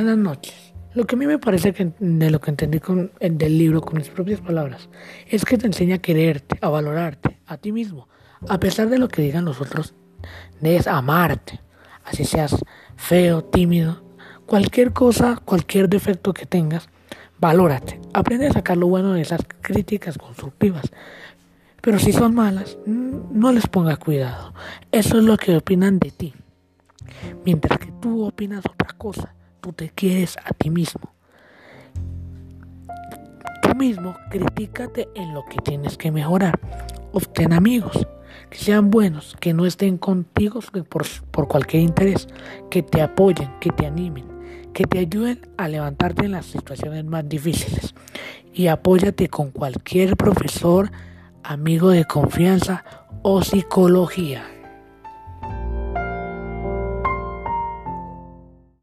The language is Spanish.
Buenas noches. Lo que a mí me parece que de lo que entendí con, del libro con mis propias palabras es que te enseña a quererte, a valorarte a ti mismo, a pesar de lo que digan los otros, debes amarte, así seas feo, tímido, cualquier cosa, cualquier defecto que tengas, valórate, aprende a sacar lo bueno de esas críticas constructivas. Pero si son malas, no les ponga cuidado. Eso es lo que opinan de ti. Mientras que tú opinas otra cosa, tú te quieres a ti mismo. Tú mismo critícate en lo que tienes que mejorar. Obtén amigos que sean buenos, que no estén contigo por, por cualquier interés, que te apoyen, que te animen, que te ayuden a levantarte en las situaciones más difíciles. Y apóyate con cualquier profesor, amigo de confianza o psicología.